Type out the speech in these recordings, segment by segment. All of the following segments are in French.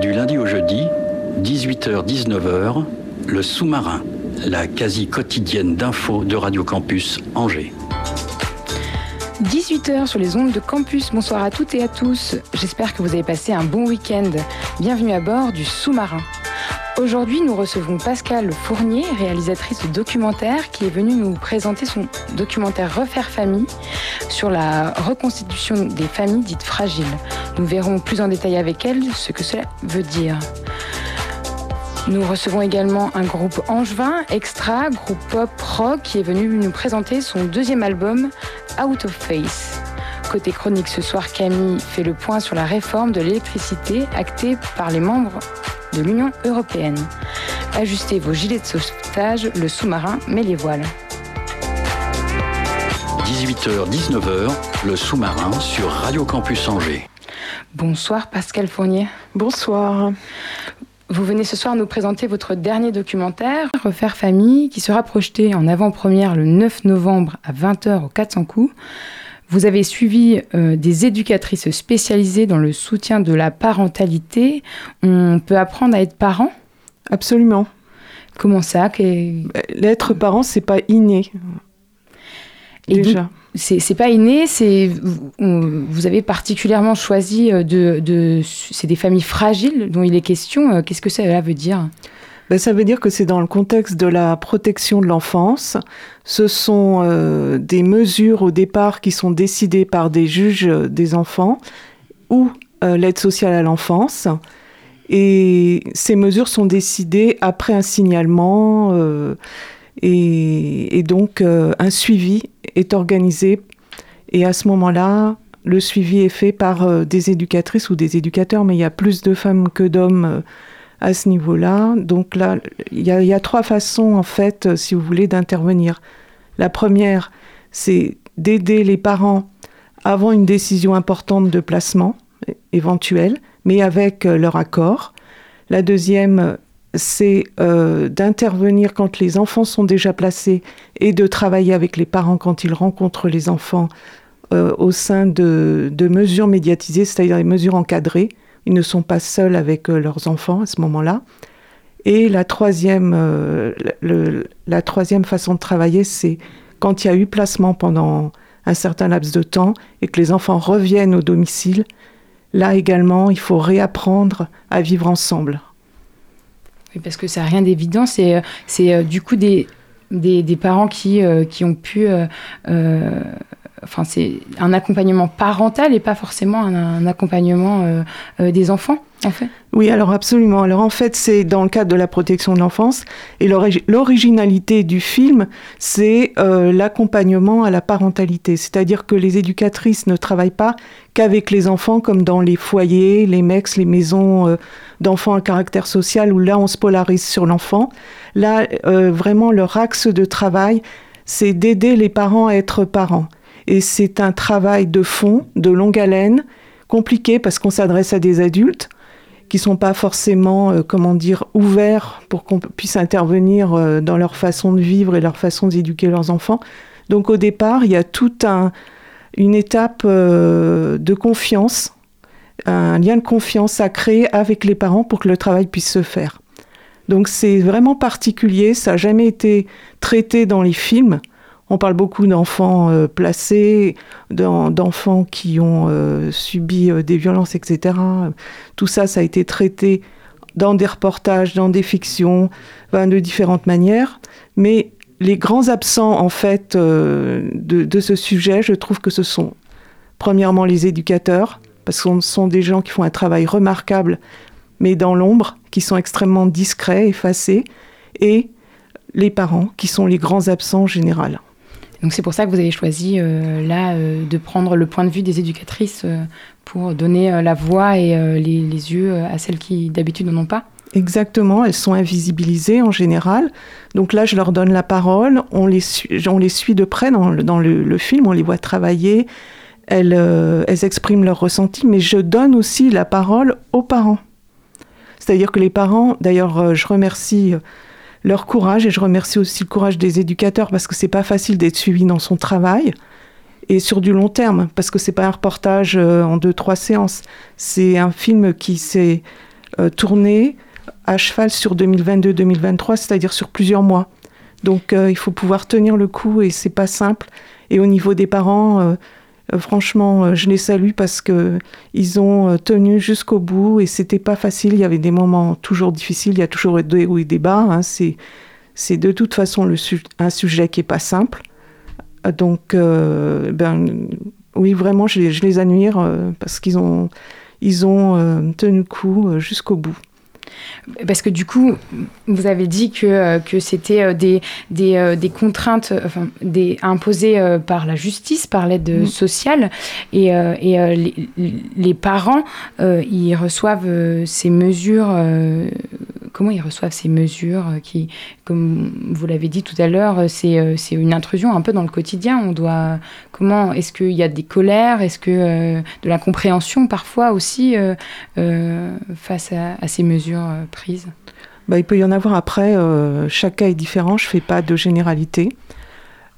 Du lundi au jeudi, 18h-19h, le sous-marin, la quasi quotidienne d'infos de Radio Campus Angers. 18h sur les ondes de campus. Bonsoir à toutes et à tous. J'espère que vous avez passé un bon week-end. Bienvenue à bord du sous-marin. Aujourd'hui, nous recevons Pascal Fournier, réalisatrice de documentaire, qui est venue nous présenter son documentaire Refaire famille sur la reconstitution des familles dites fragiles. Nous verrons plus en détail avec elle ce que cela veut dire. Nous recevons également un groupe angevin, Extra, groupe pop rock, qui est venu nous présenter son deuxième album, Out of Face. Côté chronique ce soir, Camille fait le point sur la réforme de l'électricité actée par les membres de l'Union européenne. Ajustez vos gilets de sauvetage, le sous-marin met les voiles. 18h-19h, le sous-marin sur Radio Campus Angers. Bonsoir Pascal Fournier. Bonsoir. Vous venez ce soir nous présenter votre dernier documentaire, Refaire famille, qui sera projeté en avant-première le 9 novembre à 20h au 400 coups. Vous avez suivi euh, des éducatrices spécialisées dans le soutien de la parentalité. On peut apprendre à être parent? Absolument. Comment ça? Qu'est- L'être parent, c'est pas inné. Et déjà. C'est pas inné, c'est vous avez particulièrement choisi euh, de, de c'est des familles fragiles dont il est question. Euh, Qu'est-ce que cela veut dire? Ben, ça veut dire que c'est dans le contexte de la protection de l'enfance. Ce sont euh, des mesures au départ qui sont décidées par des juges euh, des enfants ou euh, l'aide sociale à l'enfance. Et ces mesures sont décidées après un signalement et, donc un suivi est organisé. Et à ce moment-là, le suivi est fait par des éducatrices ou des éducateurs, mais il y a plus de femmes que d'hommes à ce niveau-là. Donc là, il y, a, trois façons, en fait, euh, si vous voulez, d'intervenir. La première, c'est d'aider les parents avant une décision importante de placement éventuelle, mais avec euh, leur accord. La deuxième, c'est euh, d'intervenir quand les enfants sont déjà placés et de travailler avec les parents quand ils rencontrent les enfants au sein de, de mesures médiatisées, c'est-à-dire des mesures encadrées. Ils ne sont pas seuls avec euh, leurs enfants à ce moment-là. Et la troisième, euh, la troisième façon de travailler, c'est quand il y a eu placement pendant un certain laps de temps et que les enfants reviennent au domicile. Là également, il faut réapprendre à vivre ensemble. Oui, parce que c'est rien d'évident. C'est euh, du coup des, parents qui, ont pu. Enfin, c'est un accompagnement parental et pas forcément un, accompagnement euh, euh, des enfants, en fait. Oui, alors absolument. Alors en fait, c'est dans le cadre de la protection de l'enfance. Et l'ori- l'originalité du film, c'est euh, l'accompagnement à la parentalité. C'est-à-dire que les éducatrices ne travaillent pas qu'avec les enfants, comme dans les foyers, les MEX, les maisons d'enfants à caractère social, où là, on se polarise sur l'enfant. Là, vraiment, leur axe de travail, c'est d'aider les parents à être parents. Et c'est un travail de fond, de longue haleine, compliqué parce qu'on s'adresse à des adultes qui sont pas forcément, euh, comment dire, ouverts pour qu'on puisse intervenir euh, dans leur façon de vivre et leur façon d'éduquer leurs enfants. Donc au départ, il y a toute un, une étape euh, de confiance, un lien de confiance à créer avec les parents pour que le travail puisse se faire. Donc c'est vraiment particulier, ça n'a jamais été traité dans les films. On parle beaucoup d'enfants euh, placés, d'en- d'enfants qui ont euh, subi euh, des violences, etc. Tout ça, ça a été traité dans des reportages, dans des fictions, enfin, de différentes manières. Mais les grands absents, en fait, de, ce sujet, je trouve que ce sont, premièrement, les éducateurs, parce ce sont des gens qui font un travail remarquable, mais dans l'ombre, qui sont extrêmement discrets, effacés, et les parents, qui sont les grands absents en général. Donc c'est pour ça que vous avez choisi là de prendre le point de vue des éducatrices pour donner la voix et les, yeux à celles qui d'habitude n'en ont pas Exactement, elles sont invisibilisées en général. Donc là, je leur donne la parole, on les, suit, de près dans, le, film, on les voit travailler, elles, euh, elles expriment leurs ressentis, mais je donne aussi la parole aux parents. C'est-à-dire que les parents, d'ailleurs, euh, je remercie euh, leur courage et je remercie aussi le courage des éducateurs parce que c'est pas facile d'être suivi dans son travail et sur du long terme parce que c'est pas un reportage en deux trois séances, c'est un film qui s'est tourné à cheval sur 2022-2023, c'est-à-dire sur plusieurs mois. Donc euh, il faut pouvoir tenir le coup et c'est pas simple. Et au niveau des parents, euh, euh, franchement, je les salue parce que ils ont tenu jusqu'au bout et c'était pas facile. Il y avait des moments toujours difficiles. Il y a toujours des hauts et des bas. Hein. C'est c'est de toute façon un sujet qui est pas simple. Donc ben oui vraiment je, je les admire parce qu'ils ont ils ont tenu coup jusqu'au bout. Parce que du coup, vous avez dit que, euh, que c'était euh, des, des, euh, des, contraintes enfin, des, imposées par la justice, par l'aide mm. sociale. Et, et les, les, parents, ils reçoivent ces mesures. Comment ils reçoivent ces mesures qui, comme vous l'avez dit tout à l'heure, c'est une intrusion un peu dans le quotidien. Comment Est-ce qu'il y a des colères? Est-ce que de la compréhension parfois aussi face à, ces mesures prise bah, Il peut y en avoir après. Euh, chaque cas est différent. Je ne fais pas de généralité.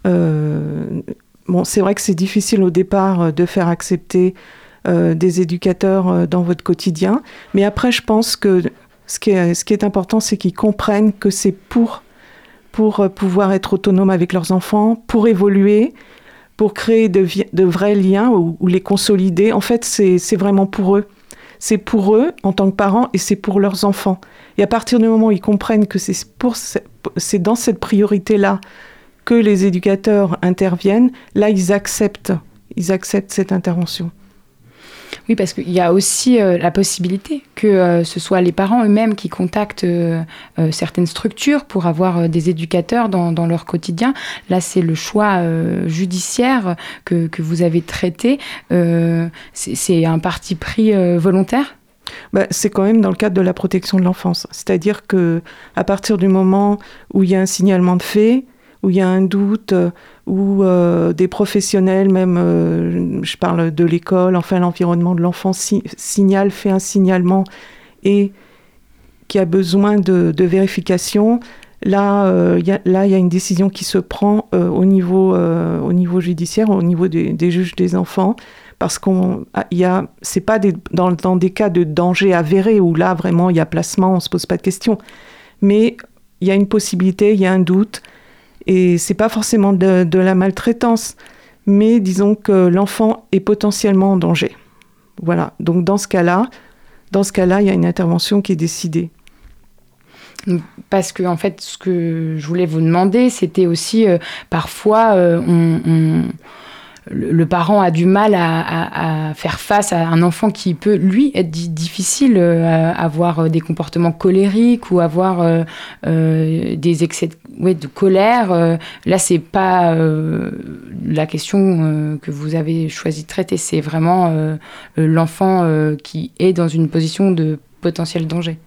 Euh, bon, c'est vrai que c'est difficile au départ euh, de faire accepter des éducateurs dans votre quotidien. Mais après, je pense que ce qui est, important, c'est qu'ils comprennent que c'est pour, pour pouvoir être autonome avec leurs enfants, pour évoluer, pour créer de, vrais liens ou, les consolider. En fait, c'est vraiment pour eux c'est pour eux en tant que parents et c'est pour leurs enfants. Et à partir du moment où ils comprennent que c'est dans cette priorité-là que les éducateurs interviennent, là ils acceptent, ils acceptent cette intervention. Oui, parce qu'il y a aussi euh, la possibilité que euh, ce soit les parents eux-mêmes qui contactent euh, certaines structures pour avoir des éducateurs dans, leur quotidien. Là, c'est le choix judiciaire que, que, vous avez traité. c'est un parti pris volontaire? Bah, c'est quand même dans le cadre de la protection de l'enfance. C'est-à-dire que à partir du moment où il y a un signalement de fait, où il y a un doute, où euh, des professionnels, même, euh, je parle de l'école, enfin l'environnement de l'enfant, signale, fait un signalement et qui a besoin de, de Là, euh, là, il y a une décision qui se prend au, niveau, au niveau judiciaire, au niveau des, juges des enfants, parce qu'on y a, c'est pas dans, dans, des cas de danger avéré où là vraiment il y a placement, on se pose pas de questions, mais il y a une possibilité, il y a un doute, et c'est pas forcément de, la maltraitance, mais disons que l'enfant est potentiellement en danger. Voilà. Donc dans ce cas-là, dans ce cas-là, il y a une intervention qui est décidée. Parce que en fait, ce que je voulais vous demander, c'était aussi euh, parfois euh, on le, parent a du mal à, faire face à un enfant qui peut, lui, être difficile, euh, avoir euh, des comportements colériques ou avoir euh, des excès de, colère. là, c'est pas la question que vous avez choisi de traiter, c'est vraiment l'enfant qui est dans une position de potentiel danger.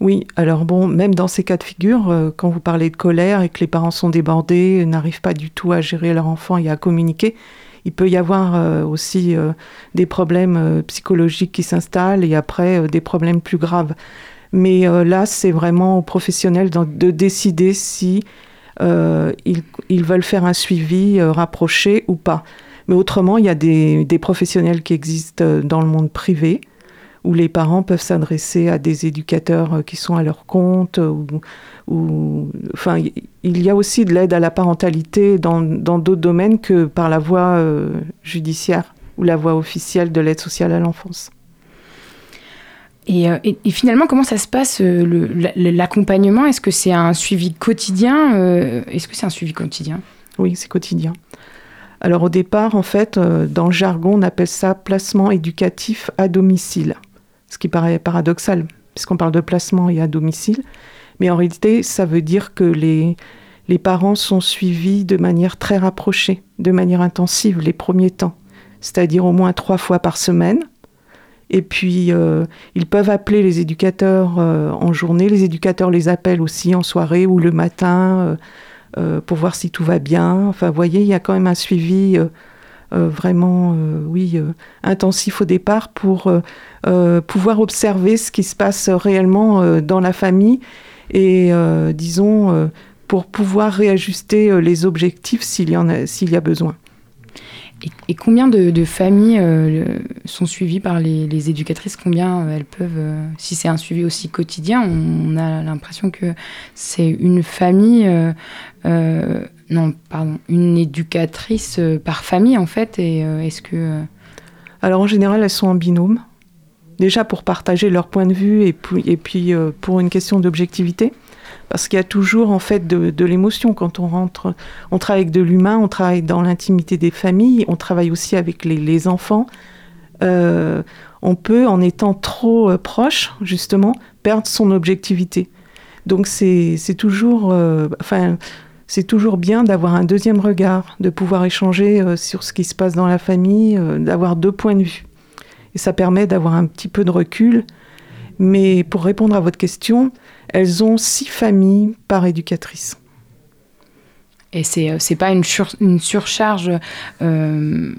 Oui, alors bon, même dans ces cas de figure, quand vous parlez de colère et que les parents sont débordés, n'arrivent pas du tout à gérer leur enfant et à communiquer, il peut y avoir euh, aussi euh, des problèmes euh, psychologiques qui s'installent et après des problèmes plus graves. Mais là, c'est vraiment aux professionnels de, décider si ils, veulent faire un suivi rapproché ou pas. Mais autrement, il y a des, professionnels qui existent dans le monde privé où les parents peuvent s'adresser à des éducateurs qui sont à leur compte ou, enfin, il y a aussi de l'aide à la parentalité dans d'autres domaines que par la voie euh, judiciaire ou la voie officielle de l'aide sociale à l'enfance. Et, euh, finalement, comment ça se passe euh, l'accompagnement? Est-ce que c'est un suivi quotidien Est-ce que c'est un suivi quotidien? Oui, c'est quotidien. Alors au départ, en fait, dans le jargon, on appelle ça placement éducatif à domicile, ce qui paraît paradoxal, puisqu'on parle de placement et à domicile. Mais en réalité, ça veut dire que les, les parents sont suivis de manière très rapprochée, de manière intensive les premiers temps, c'est-à-dire au moins trois fois par semaine. Et puis, euh, ils peuvent appeler les éducateurs euh, en journée. Les éducateurs les appellent aussi en soirée ou le matin euh, pour voir si tout va bien. Enfin, vous voyez, il y a quand même un suivi vraiment, oui, intensif au départ pour pouvoir observer ce qui se passe réellement dans la famille et, disons, pour pouvoir réajuster les objectifs s'il y, en a, s'il y a besoin. Et, combien de, familles euh, sont suivies par les, éducatrices? Combien euh, elles peuvent, euh, si c'est un suivi aussi quotidien, on, a l'impression que c'est une famille, non, pardon, une éducatrice par famille en fait. Et est-ce que alors en général, elles sont en binôme. Déjà pour partager leur point de vue et puis, et puis pour une question d'objectivité parce qu'il y a toujours en fait de, l'émotion quand on rentre. On travaille avec de l'humain, on travaille dans l'intimité des familles, on travaille aussi avec les, enfants. Euh, on peut, en étant trop euh, proche, justement, perdre son objectivité. Donc c'est toujours, euh, enfin, c'est toujours bien d'avoir un deuxième regard, de pouvoir échanger sur ce qui se passe dans la famille, d'avoir deux points de vue. Et ça permet d'avoir un petit peu de recul. Mais pour répondre à votre question, elles ont six familles par éducatrice. Et c'est n'est euh, pas une, une surcharge euh,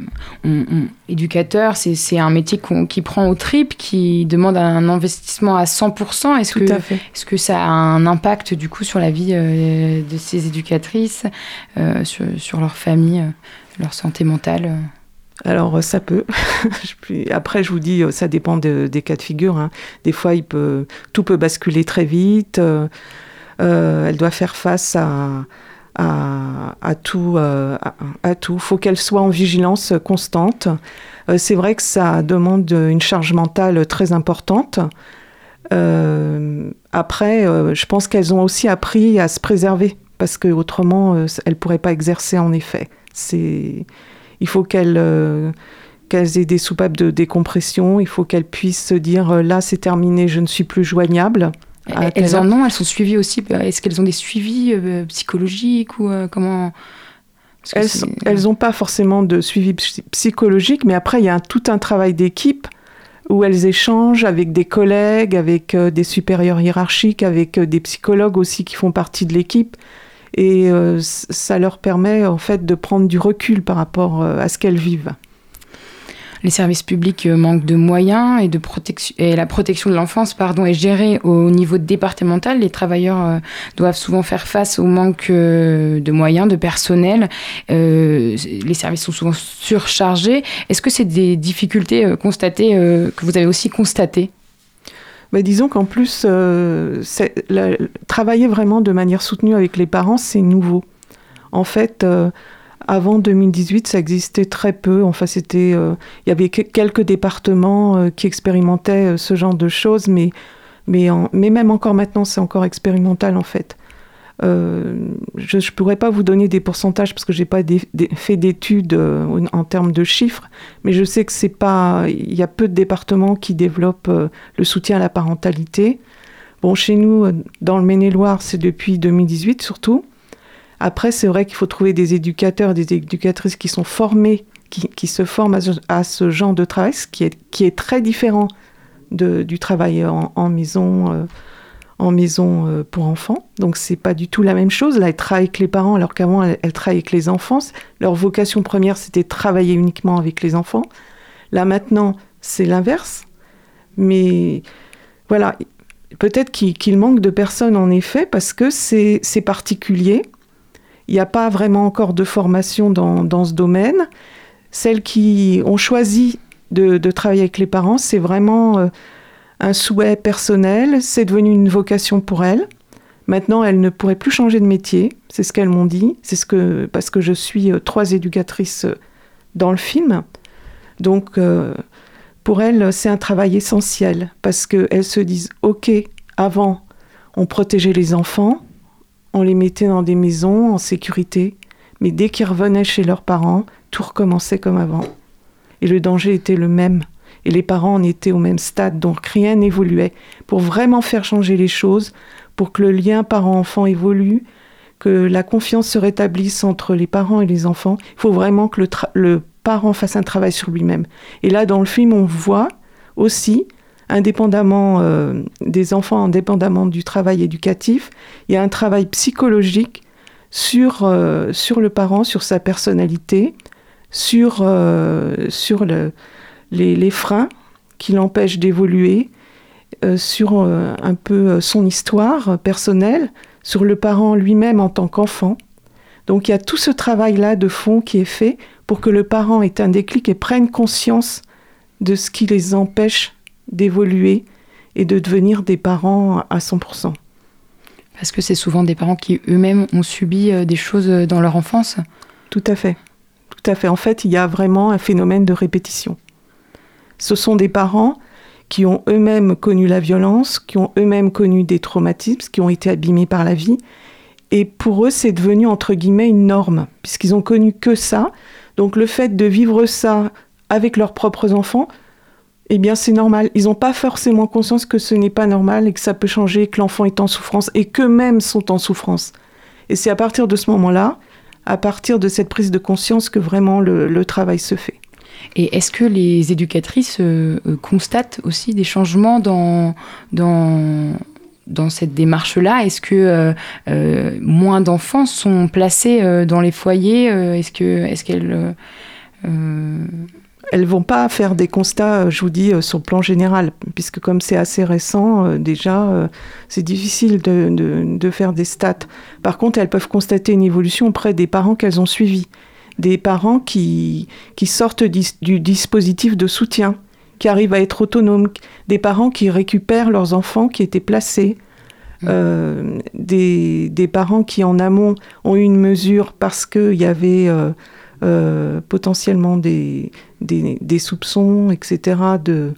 éducateur, c'est un métier qui prend au trip, qui demande un investissement à 100%. Est-ce que, est que ça a un impact du coup sur la vie euh, de ces éducatrices, sur, sur, leur famille, leur santé mentale alors ça peut. Après, je vous dis, ça dépend des cas de figure. Hein. Des fois, il peut, tout peut basculer très vite. Elle doit faire face à, à, tout. Euh, à, tout. faut qu'elle soit en vigilance constante. c'est vrai que ça demande une charge mentale très importante. après, je pense qu'elles ont aussi appris à se préserver parce qu'autrement, elles ne pourraient pas exercer en effet. Il faut euh, qu'elles aient des soupapes de décompression, il faut qu'elles puissent se dire euh, là c'est terminé, je ne suis plus joignable. Elles en ont, elles sont suivies aussi. Est-ce qu'elles ont des suivis euh, psychologiques ou comment? Elles n'ont pas forcément de suivi psychologique, mais après il y a tout un travail d'équipe où elles échangent avec des collègues, avec des supérieurs hiérarchiques, avec des psychologues aussi qui font partie de l'équipe et euh, ça leur permet en fait de prendre du recul par rapport euh, à ce qu'elles vivent. Les services publics euh, manquent de moyens et, de protection, et la protection de l'enfance pardon, est gérée au niveau départemental. Les travailleurs doivent souvent faire face au manque de moyens, de personnel. les services sont souvent surchargés. Est-ce que c'est des difficultés constatées que vous avez aussi constatées? Bah, disons qu'en plus, euh, travailler vraiment de manière soutenue avec les parents, c'est nouveau. En fait, euh, avant 2018, ça existait très peu. Enfin, c'était, euh, il y avait quelques départements qui expérimentaient ce genre de choses, mais, mais, mais même encore maintenant, c'est encore expérimental en fait. Euh, je ne pourrais pas vous donner des pourcentages parce que je n'ai pas fait d'études euh, en termes de chiffres, mais je sais que c'est pas. Il y a peu de départements qui développent euh, le soutien à la parentalité. Bon, chez nous, dans le Maine-et-Loire, c'est depuis 2018 surtout. Après, c'est vrai qu'il faut trouver des éducateurs, des éducatrices qui sont formés, qui, se forment à ce, genre de travail, ce qui est, qui est très différent de, du travail en, maison en maison euh, pour enfants. Donc c'est pas du tout la même chose. Là, elle travaille avec les parents alors qu'avant elle, elle avec les enfants. Leur vocation première c'était travailler uniquement avec les enfants. Là maintenant c'est l'inverse. Mais voilà, peut-être qu'il manque de personnes en effet parce que c'est particulier. Il n'y a pas vraiment encore de formation dans, ce domaine. Celles qui ont choisi de, travailler avec les parents, c'est vraiment euh, un souhait personnel, c'est devenu une vocation pour elle. Maintenant, elle ne pourrait plus changer de métier, c'est ce qu'elles m'ont dit, c'est parce que je suis euh, trois éducatrices euh, dans le film. Donc pour elles, c'est un travail essentiel parce qu'elles se disent OK, avant, on protégeait les enfants, on les mettait dans des maisons en sécurité, mais dès qu'ils revenaient chez leurs parents, tout recommençait comme avant. Et le danger était le même et les parents en étaient au même stade, donc rien n'évoluait. Pour vraiment faire changer les choses, pour que le lien parent-enfant évolue, que la confiance se rétablisse entre les parents et les enfants, il faut vraiment que le, parent fasse un travail sur lui-même. Et là, dans le film, on voit aussi, indépendamment euh, des enfants, indépendamment du travail éducatif, il y a un travail psychologique sur, euh, le parent, sur sa personnalité, sur, euh, les, freins qui l'empêchent d'évoluer, sur un peu son histoire personnelle, sur le parent lui-même en tant qu'enfant. Donc il y a tout ce travail-là de fond qui est fait pour que le parent ait un déclic et prenne conscience de ce qui les empêche d'évoluer et de devenir des parents à 100%. Parce que c'est souvent des parents qui eux-mêmes ont subi euh, des choses euh, dans leur enfance Tout à fait. Tout à fait. En fait, il y a vraiment un phénomène de répétition. Ce sont des parents qui ont eux-mêmes connu la violence, qui ont eux-mêmes connu des traumatismes, qui ont été abîmés par la vie. Et pour eux, c'est devenu entre guillemets une norme, puisqu'ils ont connu que ça. Donc le fait de vivre ça avec leurs propres enfants, eh bien c'est normal. Ils n'ont pas forcément conscience que ce n'est pas normal et que ça peut changer, que l'enfant est en souffrance et qu'eux-mêmes sont en souffrance. Et c'est à partir de ce moment-là, à partir de cette prise de conscience que vraiment le travail se fait. Et est-ce que les éducatrices euh, euh, constatent aussi des changements dans, dans, dans cette démarche-là? Est-ce que euh, moins d'enfants sont placés dans les foyers? Est-ce que est-ce qu'elles elles vont pas faire des constats, je vous dis, sur le plan général, puisque comme c'est assez récent, déjà, c'est difficile de, de, de, faire des stats. Par contre, elles peuvent constater une évolution auprès des parents qu'elles ont suivis des parents qui, qui sortent du dispositif de soutien, qui arrivent à être autonomes, des parents qui récupèrent leurs enfants qui étaient placés, mmh. euh, des, des, parents qui en amont ont eu une mesure parce qu'il y avait euh, euh, potentiellement des, des, soupçons, etc., de,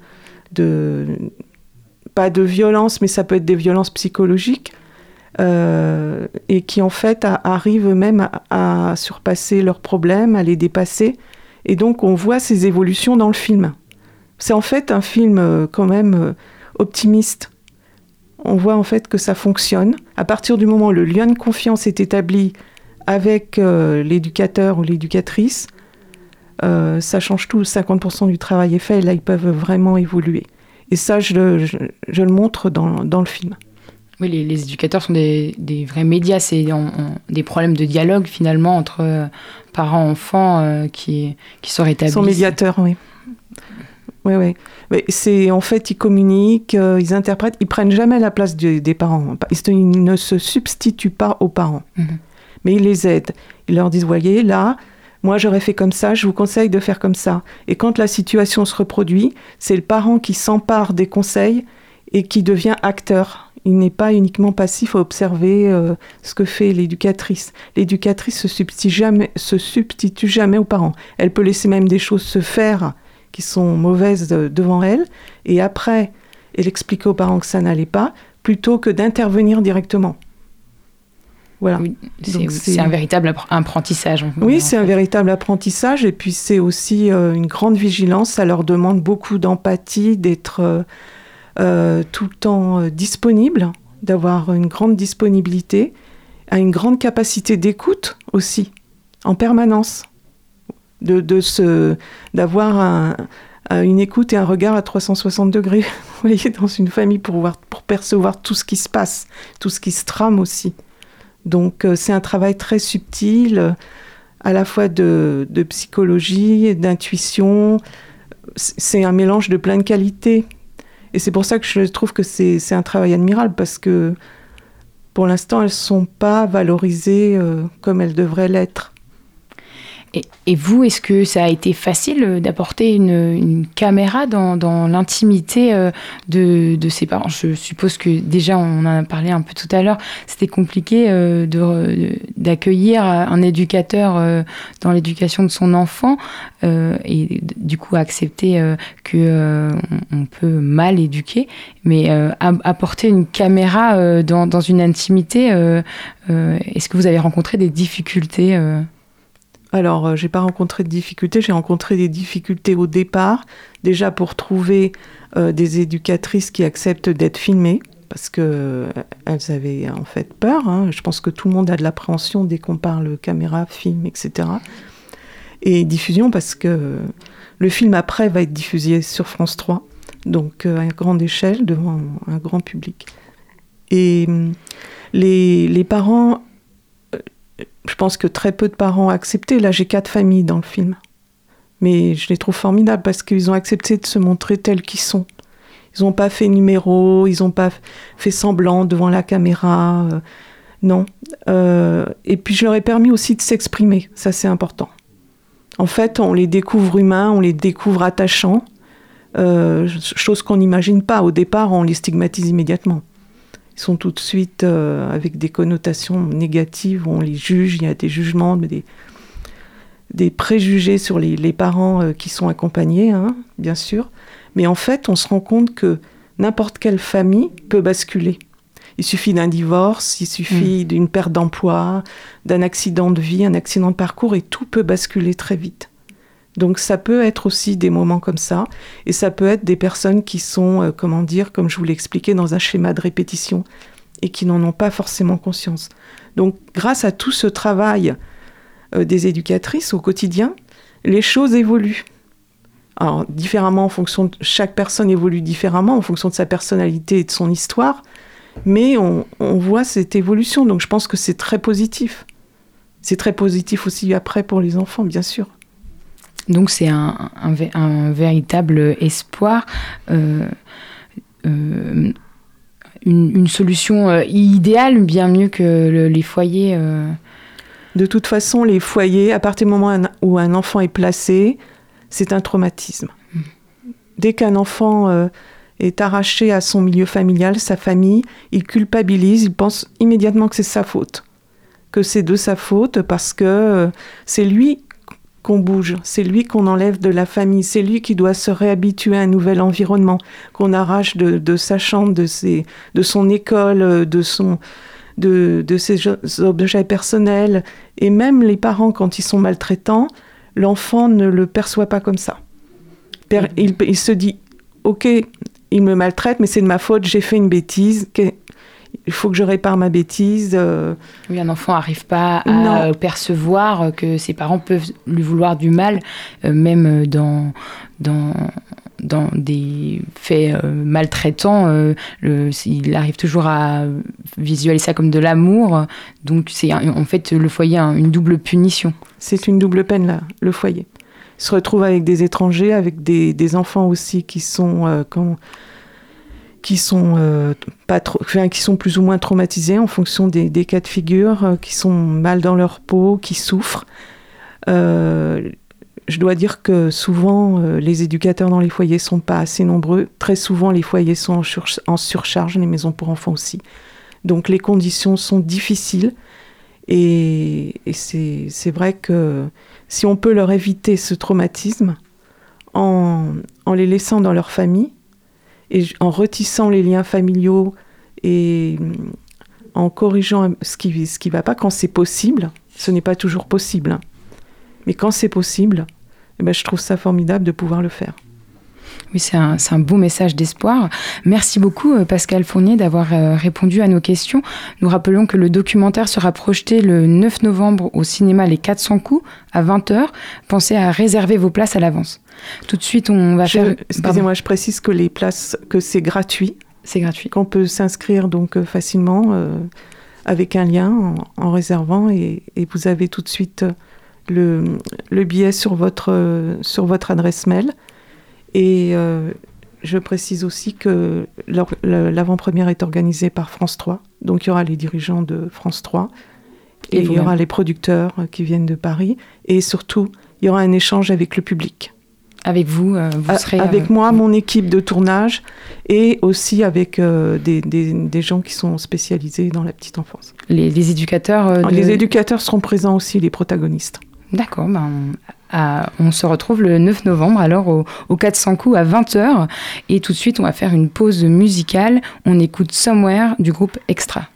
pas de violence, mais ça peut être des violences psychologiques. Euh, et qui en fait arrivent même à, surpasser leurs problèmes, à les dépasser. Et donc on voit ces évolutions dans le film. C'est en fait un film euh, quand même optimiste. On voit en fait que ça fonctionne. À partir du moment où le lien de confiance est établi avec l'éducateur ou l'éducatrice, ça change tout. 50% du travail est fait et là ils peuvent vraiment évoluer. Et ça, je, je, le montre dans, dans le film. Oui, les, éducateurs sont des, vrais médias. C'est des problèmes de dialogue finalement entre euh, parents, enfants euh, qui, qui sont rétablis. Ils sont médiateurs, oui. Oui, oui. Mais c'est en fait, ils communiquent, euh, ils interprètent, ils prennent jamais la place des parents. Ils, ne se substituent pas aux parents, mhm. Mais ils les aident. Ils leur disent, voyez, là, moi j'aurais fait comme ça, je vous conseille de faire comme ça. Et quand la situation se reproduit, c'est le parent qui s'empare des conseils et qui devient acteur il n'est pas uniquement passif à observer euh, ce que fait l'éducatrice. L'éducatrice se substitue jamais, se substitue jamais aux parents. Elle peut laisser même des choses se faire qui sont mauvaises euh, devant elle, et après, elle explique aux parents que ça n'allait pas, plutôt que d'intervenir directement. Voilà. c'est un véritable apprentissage. Oui, c'est un véritable apprentissage, et puis c'est aussi euh, une grande vigilance. Ça leur demande beaucoup d'empathie, d'être euh, tout le temps euh, disponible, d'avoir une grande disponibilité, à une grande capacité d'écoute aussi, en permanence, de, de d'avoir une écoute et un regard à 360 degrés, vous voyez, dans une famille pour, voir, pour percevoir tout ce qui se passe, tout ce qui se trame aussi. Donc euh, c'est un travail très subtil, à la fois de, de psychologie, d'intuition. C'est un mélange de plein de qualités. Et c'est pour ça que je trouve que c'est un travail admirable parce que pour l'instant, elles ne sont pas valorisées euh, comme elles devraient l'être. Et, vous, est-ce que ça a été facile euh, d'apporter une, caméra dans, l'intimité euh, de, de, ses parents? Je suppose que déjà, on en a parlé un peu tout à l'heure, c'était compliqué euh, d'accueillir un éducateur dans l'éducation de son enfant et du coup accepter que on peut mal éduquer, mais apporter une caméra dans, dans, une intimité, est-ce que vous avez rencontré des difficultés alors, euh, j'ai pas rencontré de difficultés, j'ai rencontré des difficultés au départ, déjà pour trouver euh, des éducatrices qui acceptent d'être filmées, parce que elles avaient en fait peur. Hein. Je pense que tout le monde a de l'appréhension dès qu'on parle caméra, film, etc. Et diffusion parce que le film après va être diffusé sur France 3, donc à grande échelle devant un grand public. Et hum, les parents, je pense que très peu de parents accepté. Là, j'ai quatre familles dans le film. Mais je les trouve formidables parce qu'ils ont accepté de se montrer tels qu'ils sont. Ils n'ont pas fait numéro, ils n'ont pas fait semblant devant la caméra. Euh, non. Euh, et puis je leur ai permis aussi de s'exprimer. Ça, c'est important. En fait, on les découvre humains, on les découvre attachants. Euh, chose qu'on n'imagine pas. Au départ, on les stigmatise immédiatement. Ils sont tout de suite avec des connotations négatives, on les juge, il y a des jugements, des, des préjugés sur les, parents qui sont accompagnés, hein, bien sûr. Mais en fait, on se rend compte que n'importe quelle famille peut basculer. Il suffit d'un divorce, il suffit mm. d'une perte d'emploi, d'un accident de vie, un accident de parcours, et tout peut basculer très vite. Donc ça peut être aussi des moments comme ça, et ça peut être des personnes qui sont, euh, comment dire, comme je vous l'ai expliqué, dans un schéma de répétition, et qui n'en ont pas forcément conscience. Donc grâce à tout ce travail euh, des éducatrices au quotidien, les choses évoluent. Alors, différemment en fonction de chaque personne évolue différemment en fonction de sa personnalité et de son histoire, mais on, voit cette évolution. Donc, je pense que c'est très positif. C'est très positif aussi après pour les enfants, bien sûr. Donc, c'est un, véritable espoir. Euh, euh, une, solution euh, idéale, bien mieux que les foyers. De toute façon, les foyers, à partir du moment où un enfant est placé, c'est un traumatisme. Dès qu'un enfant est arraché à son milieu familial, sa famille, il culpabilise, il pense immédiatement que c'est sa faute, que c'est de sa faute parce que c'est lui qu'on bouge, c'est lui qu'on enlève de la famille, c'est lui qui doit se réhabituer à un nouvel environnement, qu'on arrache de, sa chambre, de, ses, de son école, de, son, de, de ses objets personnels. Et même les parents, quand ils sont maltraitants, l'enfant ne le perçoit pas comme ça. Il, se dit, ok, il me maltraite, mais c'est de ma faute, j'ai fait une bêtise. Il faut que je répare ma bêtise. Euh. Oui, un enfant n'arrive pas à percevoir que ses parents peuvent lui vouloir du mal, euh, même dans, dans, dans des faits euh, maltraitants, euh, il arrive toujours à visualiser ça comme de l'amour. Donc c'est en fait le foyer une double punition. C'est une double peine là, le foyer. Il se retrouve avec des étrangers, avec des, enfants aussi qui sont euh, qui sont pas trop, qui sont plus ou moins traumatisés en fonction des, cas de figure, qui sont mal dans leur peau, qui souffrent je dois dire que souvent, euh, les éducateurs dans les foyers sont pas assez nombreux. Très souvent, les foyers sont en, surcharge, les maisons pour enfants aussi. Donc les conditions sont difficiles. Et, c'est vrai que si on peut leur éviter ce traumatisme en, les laissant dans leur famille et en retissant les liens familiaux et en corrigeant ce qui ce qui va pas quand c'est possible, ce n'est pas toujours possible. Hein. Mais quand c'est possible, eh ben, je trouve ça formidable de pouvoir le faire. Oui, c'est un, un, beau message d'espoir. Merci beaucoup, euh, Pascal Fournier, d'avoir euh, répondu à nos questions. Nous rappelons que le documentaire sera projeté le 9 novembre au cinéma Les 400 coups à 20h. Pensez à réserver vos places à l'avance. Tout de suite, on va faire. Excusez-moi, je précise que les places, que c'est gratuit. C'est gratuit. Qu'on peut s'inscrire donc euh, facilement avec un lien en, réservant et, et, vous avez tout de suite le, le billet sur votre, sur votre adresse mail. Et euh, je précise aussi que l'avant-première est organisée par France 3. Donc il y aura les dirigeants de France 3 et, il y aura les producteurs qui viennent de Paris. Et surtout, il y aura un échange avec le public. Avec vous, euh, vous serez... Avec euh, moi, mon équipe de tournage et aussi avec des, des, des, gens qui sont spécialisés dans la petite enfance. Les, éducateurs Les éducateurs seront présents aussi, les protagonistes. D'accord, ben, on, se retrouve le 9 novembre, alors au, au 400 coups à 20h. Et tout de suite, on va faire une pause musicale. On écoute Somewhere du groupe Extra.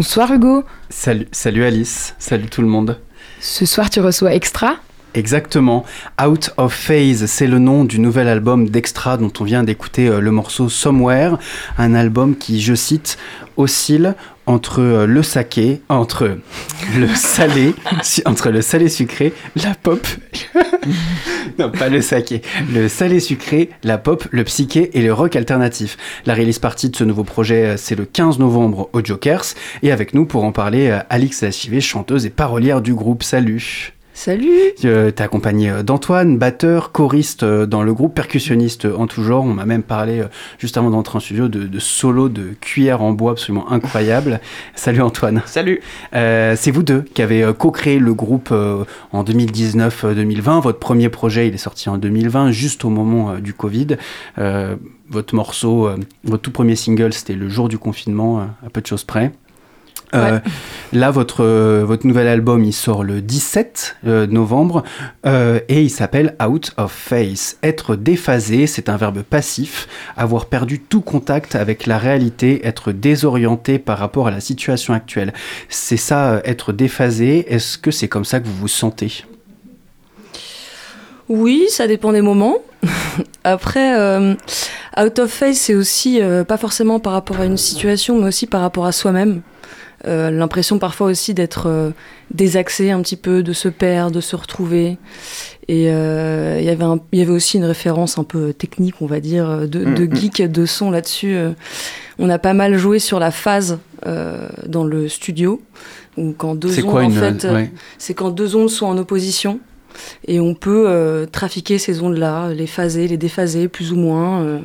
Bonsoir Hugo. Salut, salut Alice, salut tout le monde. Ce soir tu reçois Extra Exactement. Out of Phase, c'est le nom du nouvel album d'Extra dont on vient d'écouter euh, le morceau Somewhere, un album qui, je cite, oscille entre euh, le saké, entre le salé, entre le salé sucré, la pop, non pas le saké, le salé sucré, la pop, le psyché et le rock alternatif. La release partie de ce nouveau projet, euh, c'est le 15 novembre au Jokers, et avec nous pour en parler, Alix Lachivé, chanteuse et parolière du groupe. Salut Salut euh, T'es accompagné euh, d'Antoine, batteur, choriste euh, dans le groupe, percussionniste en tout genre. On m'a même parlé, juste avant d'entrer en studio, de, de solo de cuillère en bois absolument incroyable. Salut Antoine Salut C'est vous deux qui avez co-créé le groupe en 2019-2020. Votre premier projet, il est sorti en 2020, juste au moment du Covid. votre morceau, votre tout premier single, c'était le jour du confinement, à peu de choses près. Euh, là, votre, euh, votre nouvel album, il sort le 17 euh, novembre et il s'appelle Out of Face. Être déphasé, c'est un verbe passif. Avoir perdu tout contact avec la réalité, être désorienté par rapport à la situation actuelle. C'est ça, être déphasé. Est-ce que c'est comme ça que vous vous sentez? Oui, ça dépend des moments. Après, Out of Face, c'est aussi pas forcément par rapport à une situation, mais aussi par rapport à soi-même. Euh, l'impression parfois aussi d'être euh, désaxé un petit peu, de se perdre, de se retrouver. Et euh, il y avait aussi une référence un peu technique, on va dire, de, mm, mm. geek de son là-dessus. on a pas mal joué sur la phase dans le studio. quand deux ondes, en fait, c'est quand deux ondes sont en opposition. Et on peut trafiquer ces ondes-là, les phaser, les déphaser, plus ou moins,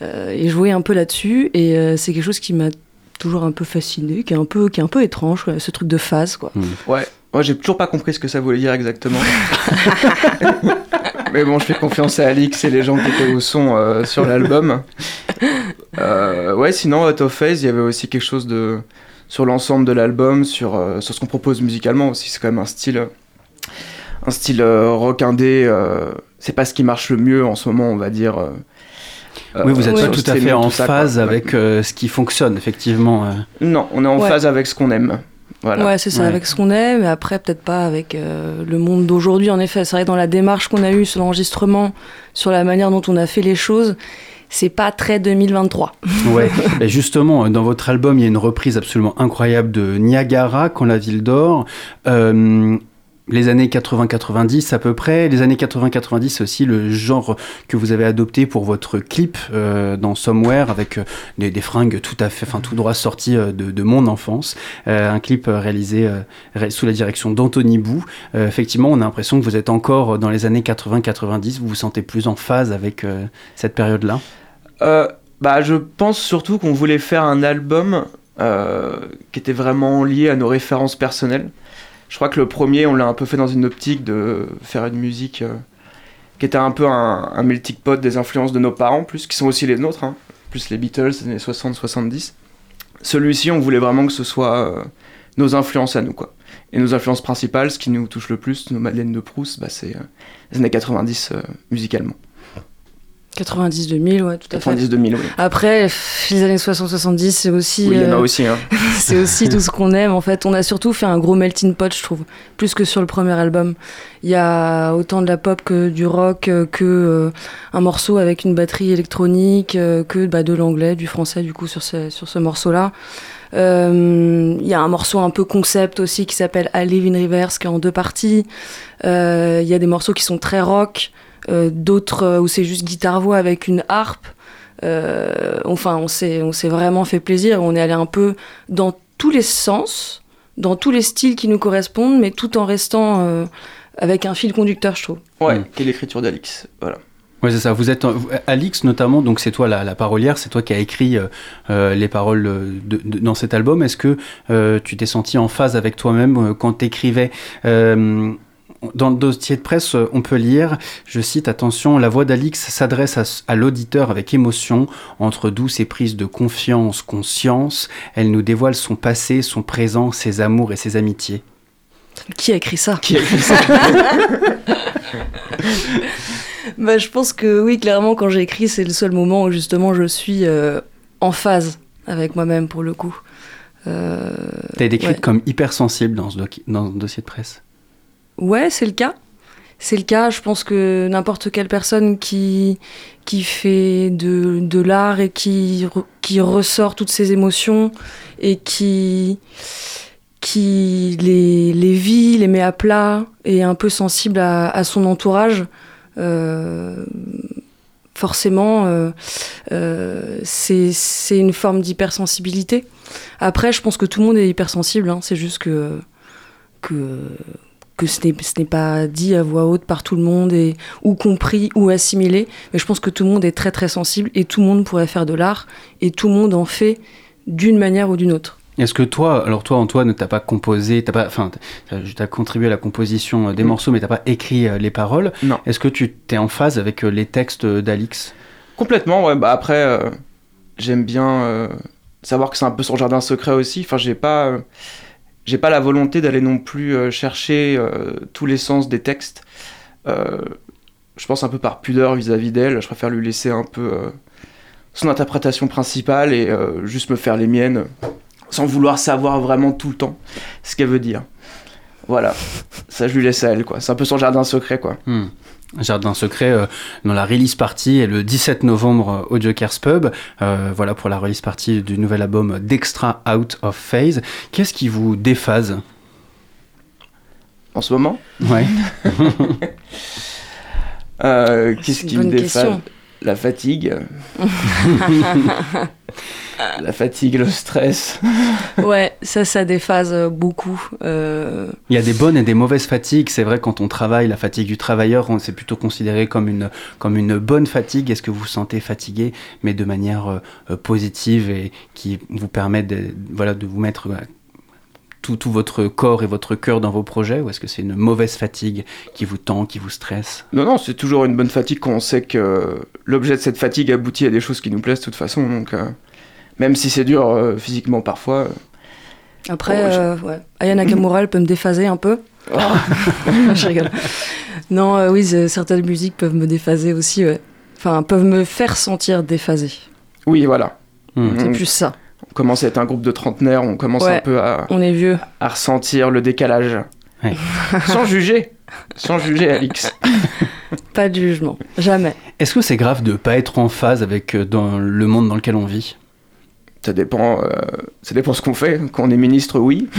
et jouer un peu là-dessus. Et c'est quelque chose qui m'a toujours un peu fasciné, qui est un peu, qui est un peu étrange, ce truc de phase. Quoi. Hmm. Ouais, moi j'ai toujours pas compris ce que ça voulait dire exactement. Mais bon, je fais confiance à Alix et les gens qui étaient au son euh, sur l'album. Euh, ouais, sinon, Out of Phase, il y avait aussi quelque chose de. sur l'ensemble de l'album, sur, euh, sur ce qu'on propose musicalement aussi. C'est quand même un style. Un style rock indé. c'est pas ce qui marche le mieux en ce moment, on va dire oui, vous n'êtes pas tout à fait en phase avec euh, ce qui fonctionne, effectivement. Euh. Non, on est en phase avec ce qu'on aime. Voilà. Ouais, c'est ça, avec ce qu'on aime, mais après, peut-être pas avec euh, le monde d'aujourd'hui. En effet, c'est vrai que dans la démarche qu'on a eue sur l'enregistrement, sur la manière dont on a fait les choses, c'est pas très 2023. ouais, et justement, dans votre album, il y a une reprise absolument incroyable de Niagara, Quand la ville dort les années 80-90 à peu près. Les années 80-90, c'est aussi le genre que vous avez adopté pour votre clip euh, dans Somewhere avec euh, des, fringues tout à fait, enfin tout droit sorties euh, de, mon enfance. un clip réalisé sous la direction d'Anthony Bou. effectivement, on a l'impression que vous êtes encore dans les années 80-90. Vous vous sentez plus en phase avec cette période-là bah, Je pense surtout qu'on voulait faire un album qui était vraiment lié à nos références personnelles. Je crois que le premier, on l'a un peu fait dans une optique de faire une musique euh, qui était un peu un, melting pot des influences de nos parents, plus, qui sont aussi les nôtres, hein. plus les Beatles des années 60-70. Celui-ci, on voulait vraiment que ce soit euh, nos influences à nous, quoi. Et nos influences principales, ce qui nous touche le plus, nos Madeleines de Proust, bah, c'est euh, les années 90 musicalement. 90-2000, ouais, tout à fait. 90-2000, oui. Après, les années 60-70, c'est aussi. Oui, il y en a euh, aussi. Hein. c'est aussi tout ce qu'on aime. En fait, on a surtout fait un gros melting pot, je trouve, plus que sur le premier album. Il y a autant de la pop que du rock, euh, que euh, un morceau avec une batterie électronique, que bah, de l'anglais, du français, du coup, sur ce, sur ce morceau-là. Il y a un morceau un peu concept aussi qui s'appelle I Live in Reverse, qui est en deux parties. Il y a des morceaux qui sont très rock. Euh, d'autres euh, où c'est juste guitare-voix avec une harpe. Euh, enfin, on s'est, on s'est vraiment fait plaisir. On est allé un peu dans tous les sens, dans tous les styles qui nous correspondent, mais tout en restant avec un fil conducteur, je trouve. Ouais, mm. qui est l'écriture d'Alix. Voilà. Ouais, c'est ça. Vous êtes Alix notamment, donc c'est toi la, parolière, c'est toi qui as écrit les paroles dans cet album. Est-ce que tu t'es senti en phase avec toi-même quand tu écrivais dans le dossier de presse, euh, on peut lire, je cite, attention, la voix d'Alix s'adresse à, l'auditeur avec émotion, entre douce et prise de confiance, conscience, elle nous dévoile son passé, son présent, ses amours et ses amitiés. Qui a écrit ça? Qui a écrit ça? Bah, Je pense que oui, clairement, quand j'ai écrit, c'est le seul moment où justement je suis euh, en phase avec moi-même pour le coup. Euh, T'as décrite ouais. comme hypersensible dans ce, doc- dans ce dossier de presse? Ouais, c'est le cas. C'est le cas. Je pense que n'importe quelle personne qui, qui fait de, de l'art et qui, qui ressort toutes ses émotions et qui, qui les, les vit, les met à plat et est un peu sensible à, son entourage, euh, forcément, euh, euh, c'est c'est une forme d'hypersensibilité. Après, je pense que tout le monde est hypersensible. hein. C'est juste que, que, que ce n'est ce n'est pas dit à voix haute par tout le monde, et, ou compris, ou assimilé. Mais je pense que tout le monde est très très sensible et tout le monde pourrait faire de l'art et tout le monde en fait d'une manière ou d'une autre. Est-ce que toi, alors toi Antoine, t'as pas composé, t'as pas, enfin, t'as t'as contribué à la composition euh, des Mm. morceaux, mais t'as pas écrit euh, les paroles. Non. Est-ce que tu t'es en phase avec euh, les textes d'Alix? Complètement, ouais. Bah après, euh, j'aime bien euh, savoir que c'est un peu son jardin secret aussi. Enfin, j'ai pas, euh, j'ai pas la volonté d'aller non plus euh, chercher euh, tous les sens des textes. Euh, je pense un peu par pudeur vis-à-vis d'elle. Je préfère lui laisser un peu son interprétation principale et juste me faire les miennes, sans vouloir savoir vraiment tout le temps ce qu'elle veut dire. Voilà, ça je lui laisse à elle, quoi. C'est un peu son jardin secret, quoi. Hmm. Jardin secret euh, dans la release party est le 17 novembre euh, au Joker's Pub. Euh, voilà pour la release party du nouvel album d'Extra Out of Phase. Qu'est-ce qui vous déphase En ce moment, Ouais. Euh, Qu'est-ce qui me déphase? question. La fatigue. la fatigue, le stress. Ouais, ça, ça déphase euh, beaucoup. Euh, Il y a des bonnes et des mauvaises fatigues. C'est vrai, quand on travaille, la fatigue du travailleur, on- c'est plutôt considéré comme une, comme une bonne fatigue. Est-ce que vous vous sentez fatigué, mais de manière euh, positive et qui vous permet de, voilà, de vous mettre tout, tout votre corps et votre cœur dans vos projets? Ou est-ce que c'est une mauvaise fatigue qui vous tend, qui vous stresse? Non, non, c'est toujours une bonne fatigue quand on sait que l'objet de cette fatigue aboutit à des choses qui nous plaisent de toute façon. Donc, euh, même si c'est dur euh, physiquement parfois. euh, Après, Oh, je- euh, ouais. Aya Nakamura, elle peut me déphaser un peu. oh, je rigole. Non, euh, oui, c'est- certaines musiques peuvent me déphaser aussi, ouais. Enfin, peuvent me faire sentir déphasé. oui, voilà. Hmm. C'est On, plus ça. on commence à être un groupe de trentenaires, on commence Ouais. un peu à, On est vieux. à ressentir le décalage. Ouais. Sans juger. Sans juger, Alix. Pas de jugement. Jamais. Est-ce que c'est grave de pas être en phase avec dans le monde dans lequel on vit? Ça dépend, euh, ça dépend ce qu'on fait. Quand on est ministre, oui.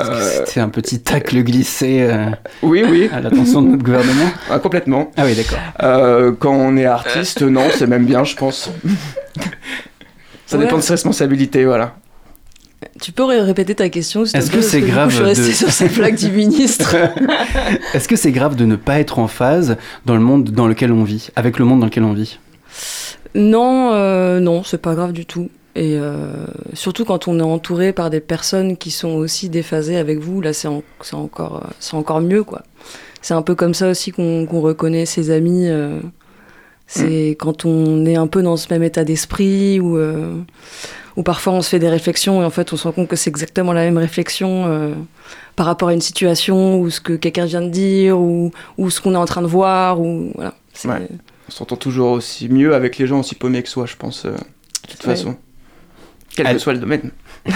Euh, C'était un petit tacle glissé euh, oui, oui, à l'attention de notre gouvernement ah, complètement. Ah oui, d'accord. Euh, quand on est artiste, non, c'est même bien, je pense. Ça Ouais. dépend de ses responsabilités, voilà. Tu peux ré- répéter ta question Est-ce que c'est coup, grave Je suis restée de- sur cette du ministre. Est-ce que c'est grave de ne pas être en phase dans le monde dans lequel on vit, avec le monde dans lequel on vit? Non, euh, non, c'est pas grave du tout. Et euh, surtout quand on est entouré par des personnes qui sont aussi déphasées avec vous, là c'est en- encore, euh, c'est encore mieux quoi. C'est un peu comme ça aussi qu'on qu'on reconnaît ses amis. euh, c'est quand on est un peu dans ce même état d'esprit ou euh, ou parfois on se fait des réflexions et en fait on se rend compte que c'est exactement la même réflexion euh, par rapport à une situation ou ce que quelqu'un vient de dire ou, ou ce qu'on est en train de voir ou voilà. C'est- Ouais. On s'entend toujours aussi mieux avec les gens aussi paumés que soi, je pense, euh, de toute Ouais. façon. Quel que soit le domaine.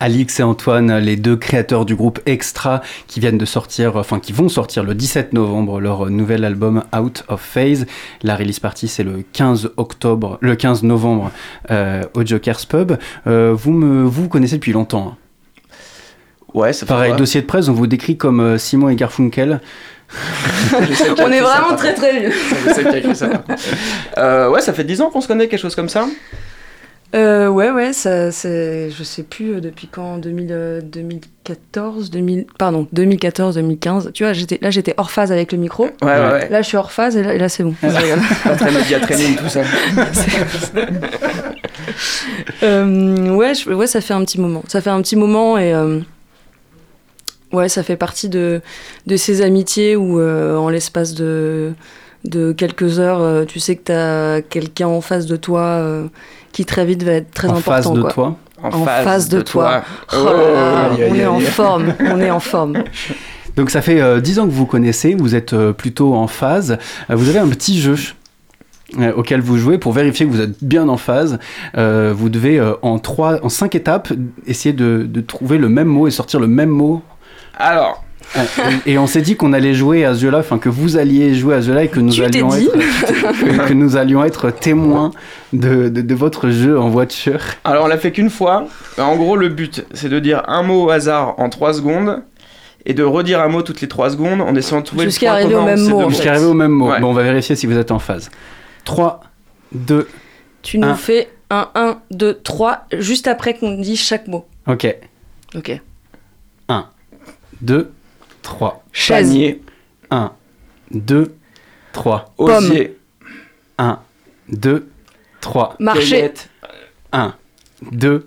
Alix et Antoine, les deux créateurs du groupe Extra, qui viennent de sortir, enfin qui vont sortir le 17 novembre leur nouvel album Out of Phase. La release party c'est le 15 octobre, le 15 novembre euh, au Joker's Pub. Euh, vous me, vous connaissez depuis longtemps. hein. Ouais, ça fait Pareil, quoi? dossier de presse, on vous décrit comme euh, Simon et Garfunkel. On est ça, vraiment très très vieux. Euh, ouais, ça fait 10 ans qu'on se connaît, quelque chose comme ça. Euh, ouais, ouais, ça, c'est, je sais plus euh, depuis quand, 2000, euh, 2014, 2000, pardon, 2014, 2015. Tu vois, j'étais, là, j'étais hors phase avec le micro. Ouais, ouais, ouais. Là, je suis hors phase et là, et là, c'est bon. Rigole. Pas très training, tout ça. Euh, ouais, je- ouais, ça fait un petit moment. Ça fait un petit moment et euh, ouais, ça fait partie de, de ces amitiés où, euh, en l'espace de, de quelques heures, euh, tu sais que tu as quelqu'un en face de toi euh, qui très vite va être très en important. face de quoi. toi. En face de toi. Oh Oh, on est en forme, on est en forme. Donc ça fait euh, 10 ans que vous vous connaissez, vous êtes euh, plutôt en phase. Euh, vous avez un petit jeu euh, auquel vous jouez pour vérifier que vous êtes bien en phase. Euh, vous devez euh, en trois, en cinq étapes essayer de, de trouver le même mot et sortir le même mot. Alors, et, on s'est dit qu'on allait jouer à ce jeu-là, enfin que vous alliez jouer à ce jeu-là et que nous Tu allions dit. être, que, que nous allions être témoins de, de, de votre jeu en voiture. alors on l'a fait qu'une fois. En gros, le but, c'est de dire un mot au hasard en 3 secondes et de redire un mot toutes les 3 secondes en essayant de trouver le Jusqu'à arriver au même mot. Jusqu'à arriver au même mot. Ouais. Bon, on va vérifier si vous êtes en phase. 3, 2, Tu nous Un. fais un 1, 2, 3, juste après qu'on dise chaque mot. ok. Ok. 2, 3. Chaise. Panier, 1, 2, 3. osier, 1, 2, 3. Marché. cueillette, 1, 2,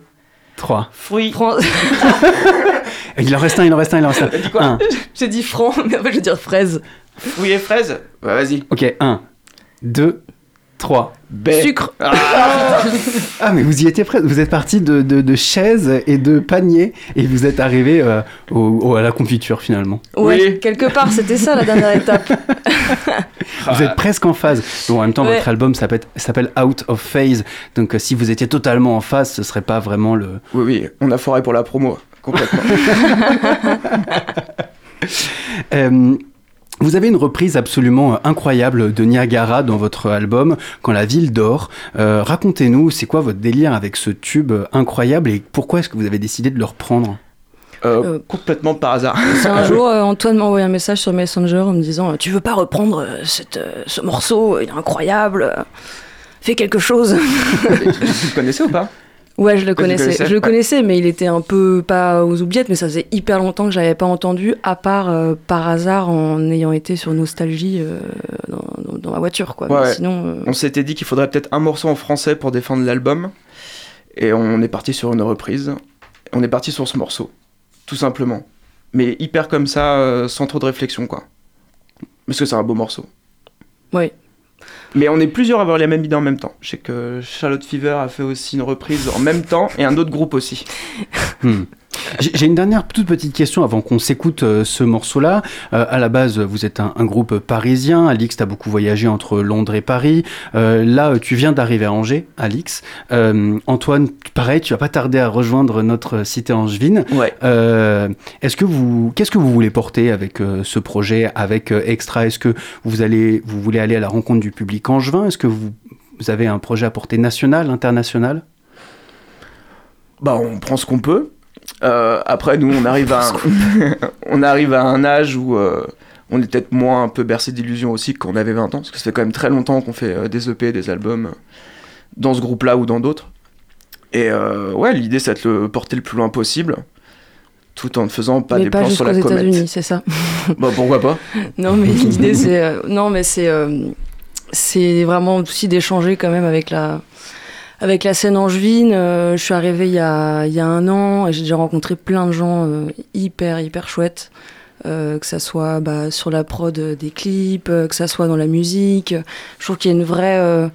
3. fruits. Fran- Il en reste un, il en reste un, il en reste un. Dit quoi 1. J'ai dit franc, mais en fait je veux dire fraise. Fruits et fraises Bah vas-y. Ok, 1, 2, 3. Baie. Sucre. Ah, mais vous y étiez presque. Vous êtes parti de, de, de chaises et de paniers et vous êtes arrivé euh, au- au- à la confiture finalement. Ouais, Oui. quelque part, c'était ça la dernière étape. Vous êtes presque en phase. Bon, en même temps, Ouais. votre album s'appelle s'appelle Out of Phase. Donc, euh, si vous étiez totalement en phase, ce serait pas vraiment le. Oui, oui, on a foré pour la promo, complètement. Euh, vous avez une reprise absolument euh, incroyable de Niagara dans votre album Quand la ville dort. Euh, Racontez-nous, c'est quoi votre délire avec ce tube euh, incroyable et pourquoi est-ce que vous avez décidé de le reprendre? Euh, Euh, complètement par hasard. Un jour, euh, Antoine m'a envoyé un message sur Messenger en me disant Tu veux pas reprendre euh, cette, euh, ce morceau Il est incroyable. Fais quelque chose. Vous le connaissez ou pas? Ouais, je le connaissais. Je le connaissais, mais il était un peu pas aux oubliettes, mais ça faisait hyper longtemps que je l'avais pas entendu, à part euh, par hasard en ayant été sur Nostalgie euh, dans, dans- dans ma voiture, quoi. Ouais, sinon, euh, On s'était dit qu'il faudrait peut-être un morceau en français pour défendre l'album. Et on est parti sur une reprise. On est parti sur ce morceau. Tout simplement. Mais hyper comme ça, sans trop de réflexion, quoi. Parce que c'est un beau morceau. Ouais. Mais on est plusieurs à avoir les mêmes idées en même temps. Je sais que Charlotte Fever a fait aussi une reprise en même temps et un autre groupe aussi. J'ai une dernière toute petite question avant qu'on s'écoute euh, ce morceau-là. Euh, à la base, vous êtes un, un groupe parisien. Alix, tu as beaucoup voyagé entre Londres et Paris. Euh, là, euh, tu viens d'arriver à Angers, Alix. Euh, Antoine, pareil, tu vas pas tarder à rejoindre notre cité angevine. Ouais. Est-ce que vous, qu'est-ce que vous voulez porter avec ce projet, avec Extra? Est-ce que vous allez, vous voulez aller à la rencontre du public angevin? Est-ce que vous, vous avez un projet à portée nationale, internationale? Bah, on prend ce qu'on peut. Euh, après, nous, on arrive à un, on arrive à un âge où euh, on est peut-être moins un peu bercé d'illusions aussi qu'on avait 20 ans, parce que ça fait quand même très longtemps qu'on fait euh, des EP, des albums, dans ce groupe-là ou dans d'autres. Et ouais, l'idée, c'est de le porter le plus loin possible, tout en ne faisant pas mais des pas plans sur la comète. États-Unis, c'est ça. Bah, pourquoi pas Non, mais l'idée, c'est. non, mais c'est. c'est vraiment aussi d'échanger quand même avec la. Avec la scène angevine, euh, je suis arrivée il y a, il y a un an et j'ai déjà rencontré plein de gens euh, hyper, hyper chouettes. Euh, que ça soit bah, sur la prod des clips, euh, que ça soit dans la musique. Je trouve qu'il y a une vraie. euh,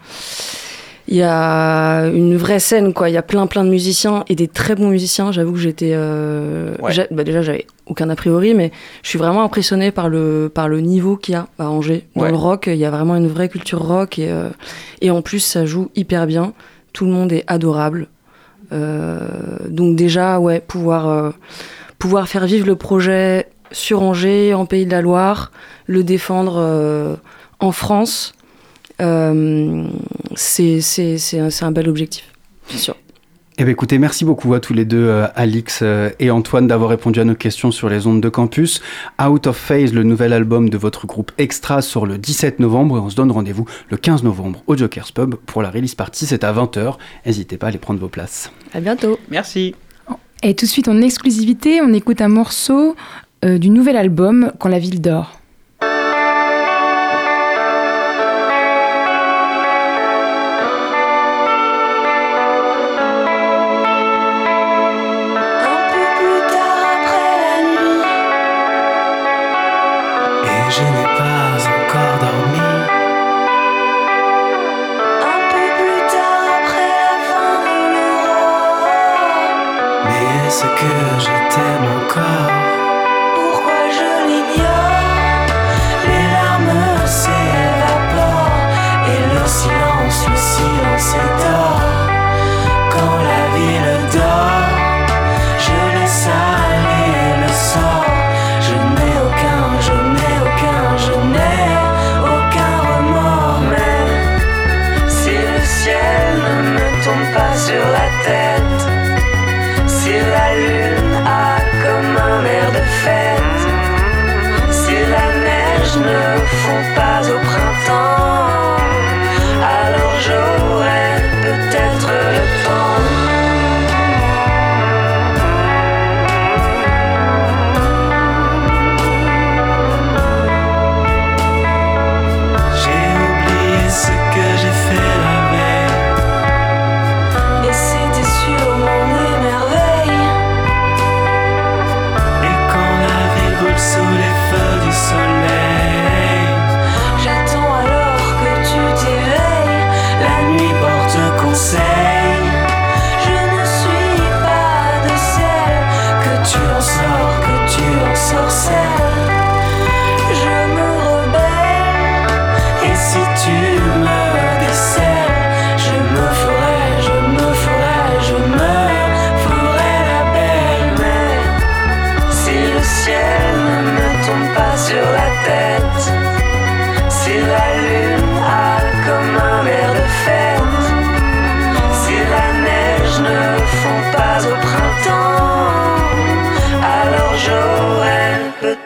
il y a une vraie scène, quoi. Il y a plein, plein de musiciens et des très bons musiciens. J'avoue que j'étais. Ouais. bah, déjà, j'avais aucun a priori, mais je suis vraiment impressionnée par le, par le niveau qu'il y a à Angers. Dans Ouais. le rock, il y a vraiment une vraie culture rock et, et en plus, ça joue hyper bien. Tout le monde est adorable. Euh, donc, déjà, euh, pouvoir faire vivre le projet sur Angers, en Pays de la Loire, le défendre euh, en France, c'est un, un bel objectif, c'est sûr. Eh bien, écoutez, merci beaucoup à tous les deux, euh, Alix euh, et Antoine, d'avoir répondu à nos questions sur les ondes de campus. Out of Phase, le nouvel album de votre groupe Extra, sort le 17 novembre et on se donne rendez-vous le 15 novembre au Jokers Pub pour la release party. C'est à 20h. N'hésitez pas à aller prendre vos places. À bientôt. Merci. Et tout de suite, en exclusivité, on écoute un morceau euh, du nouvel album Quand la ville dort.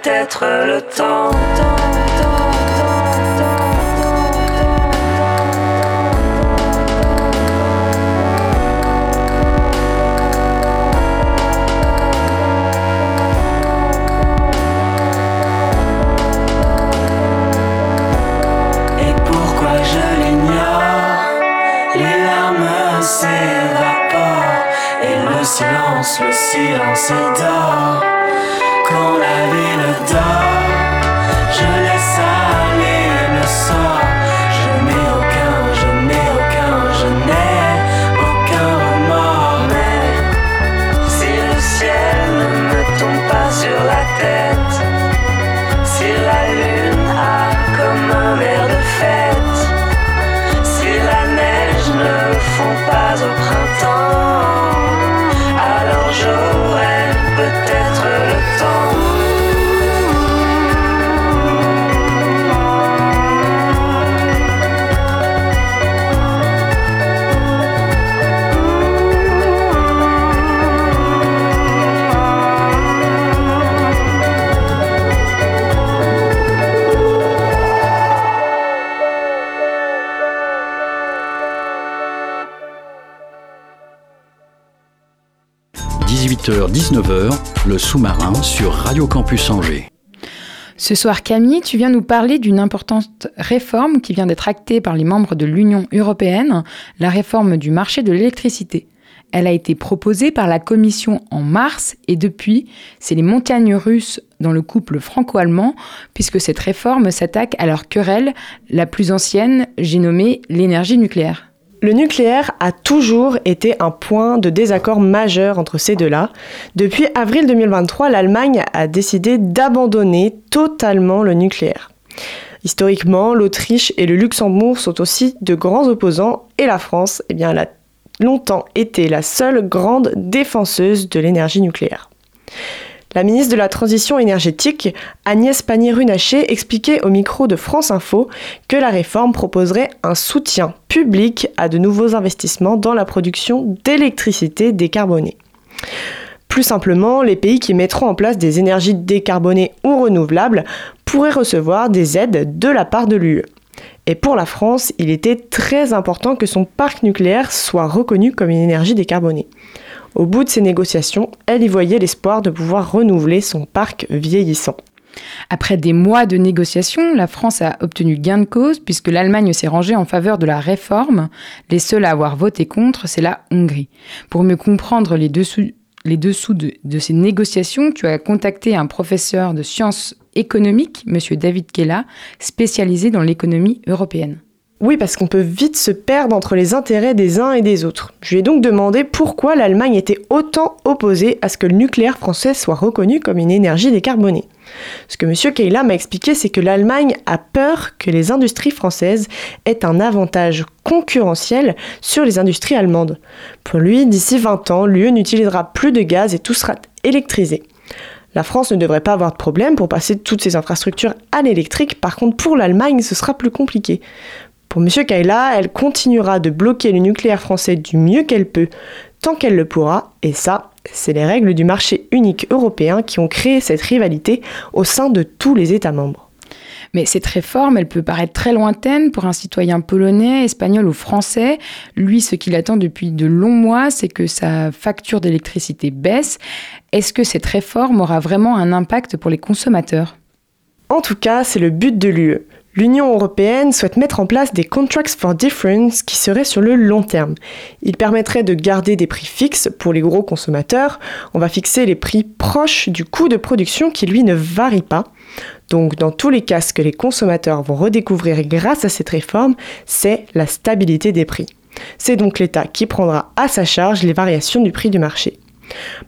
Peut-être le temps. Et pourquoi je l'ignore? Les larmes s'évaporent Et le silence, le silence dort Quand 18h-19h, le sous-marin sur Radio Campus Angers. Ce soir, Camille, tu viens nous parler d'une importante réforme qui vient d'être actée par les membres de l'Union européenne, la réforme du marché de l'électricité. Elle a été proposée par la Commission en mars et depuis, c'est les montagnes russes dans le couple franco-allemand, puisque cette réforme s'attaque à leur querelle la plus ancienne, j'ai nommé l'énergie nucléaire. Le nucléaire a toujours été un point de désaccord majeur entre ces deux-là. Depuis avril 2023, l'Allemagne a décidé d'abandonner totalement le nucléaire. Historiquement, l'Autriche et le Luxembourg sont aussi de grands opposants et la France, eh a longtemps été la seule grande défenseuse de l'énergie nucléaire. La ministre de la Transition énergétique, Agnès Pannier-Runacher, expliquait au micro de France Info que la réforme proposerait un soutien public à de nouveaux investissements dans la production d'électricité décarbonée. Plus simplement, les pays qui mettront en place des énergies décarbonées ou renouvelables pourraient recevoir des aides de la part de l'UE. Et pour la France, il était très important que son parc nucléaire soit reconnu comme une énergie décarbonée. Au bout de ces négociations, elle y voyait l'espoir de pouvoir renouveler son parc vieillissant. Après des mois de négociations, la France a obtenu gain de cause puisque l'Allemagne s'est rangée en faveur de la réforme. Les seuls à avoir voté contre, c'est la Hongrie. Pour mieux comprendre les dessous, de, de ces négociations, tu as contacté un professeur de sciences économiques, M. David Kella, spécialisé dans l'économie européenne. Oui, parce qu'on peut vite se perdre entre les intérêts des uns et des autres. Je lui ai donc demandé pourquoi l'Allemagne était autant opposée à ce que le nucléaire français soit reconnu comme une énergie décarbonée. Ce que M. Keila m'a expliqué, c'est que l'Allemagne a peur que les industries françaises aient un avantage concurrentiel sur les industries allemandes. Pour lui, d'ici 20 ans, l'UE n'utilisera plus de gaz et tout sera électrisé. La France ne devrait pas avoir de problème pour passer toutes ses infrastructures à l'électrique, par contre pour l'Allemagne ce sera plus compliqué. Pour M. Kaila, elle continuera de bloquer le nucléaire français du mieux qu'elle peut, tant qu'elle le pourra, et ça, c'est les règles du marché unique européen qui ont créé cette rivalité au sein de tous les États membres. Mais cette réforme, elle peut paraître très lointaine pour un citoyen polonais, espagnol ou français. Lui, ce qu'il attend depuis de longs mois, c'est que sa facture d'électricité baisse. Est-ce que cette réforme aura vraiment un impact pour les consommateurs? En tout cas, c'est le but de l'UE. L'Union européenne souhaite mettre en place des contracts for difference qui seraient sur le long terme. Ils permettraient de garder des prix fixes pour les gros consommateurs. On va fixer les prix proches du coût de production qui lui ne varie pas. Donc dans tous les cas, ce que les consommateurs vont redécouvrir grâce à cette réforme, c'est la stabilité des prix. C'est donc l'État qui prendra à sa charge les variations du prix du marché.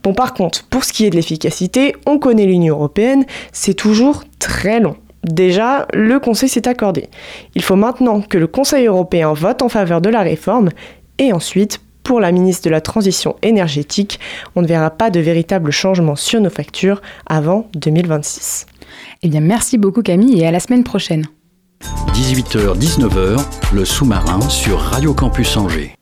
Bon par contre, pour ce qui est de l'efficacité, on connaît l'Union européenne, c'est toujours très long. Déjà, le Conseil s'est accordé. Il faut maintenant que le Conseil européen vote en faveur de la réforme et ensuite, pour la ministre de la Transition énergétique, on ne verra pas de véritable changement sur nos factures avant 2026. Eh bien, merci beaucoup Camille et à la semaine prochaine. 18h-19h, le sous-marin sur Radio Campus Angers.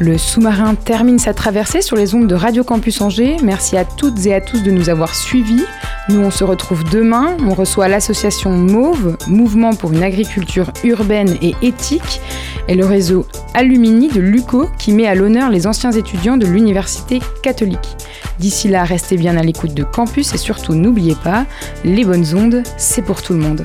Le sous-marin termine sa traversée sur les ondes de Radio Campus Angers. Merci à toutes et à tous de nous avoir suivis. Nous, on se retrouve demain. On reçoit l'association MAUVE, Mouvement pour une agriculture urbaine et éthique, et le réseau Alumini de LUCO, qui met à l'honneur les anciens étudiants de l'Université catholique. D'ici là, restez bien à l'écoute de Campus et surtout n'oubliez pas, les bonnes ondes, c'est pour tout le monde.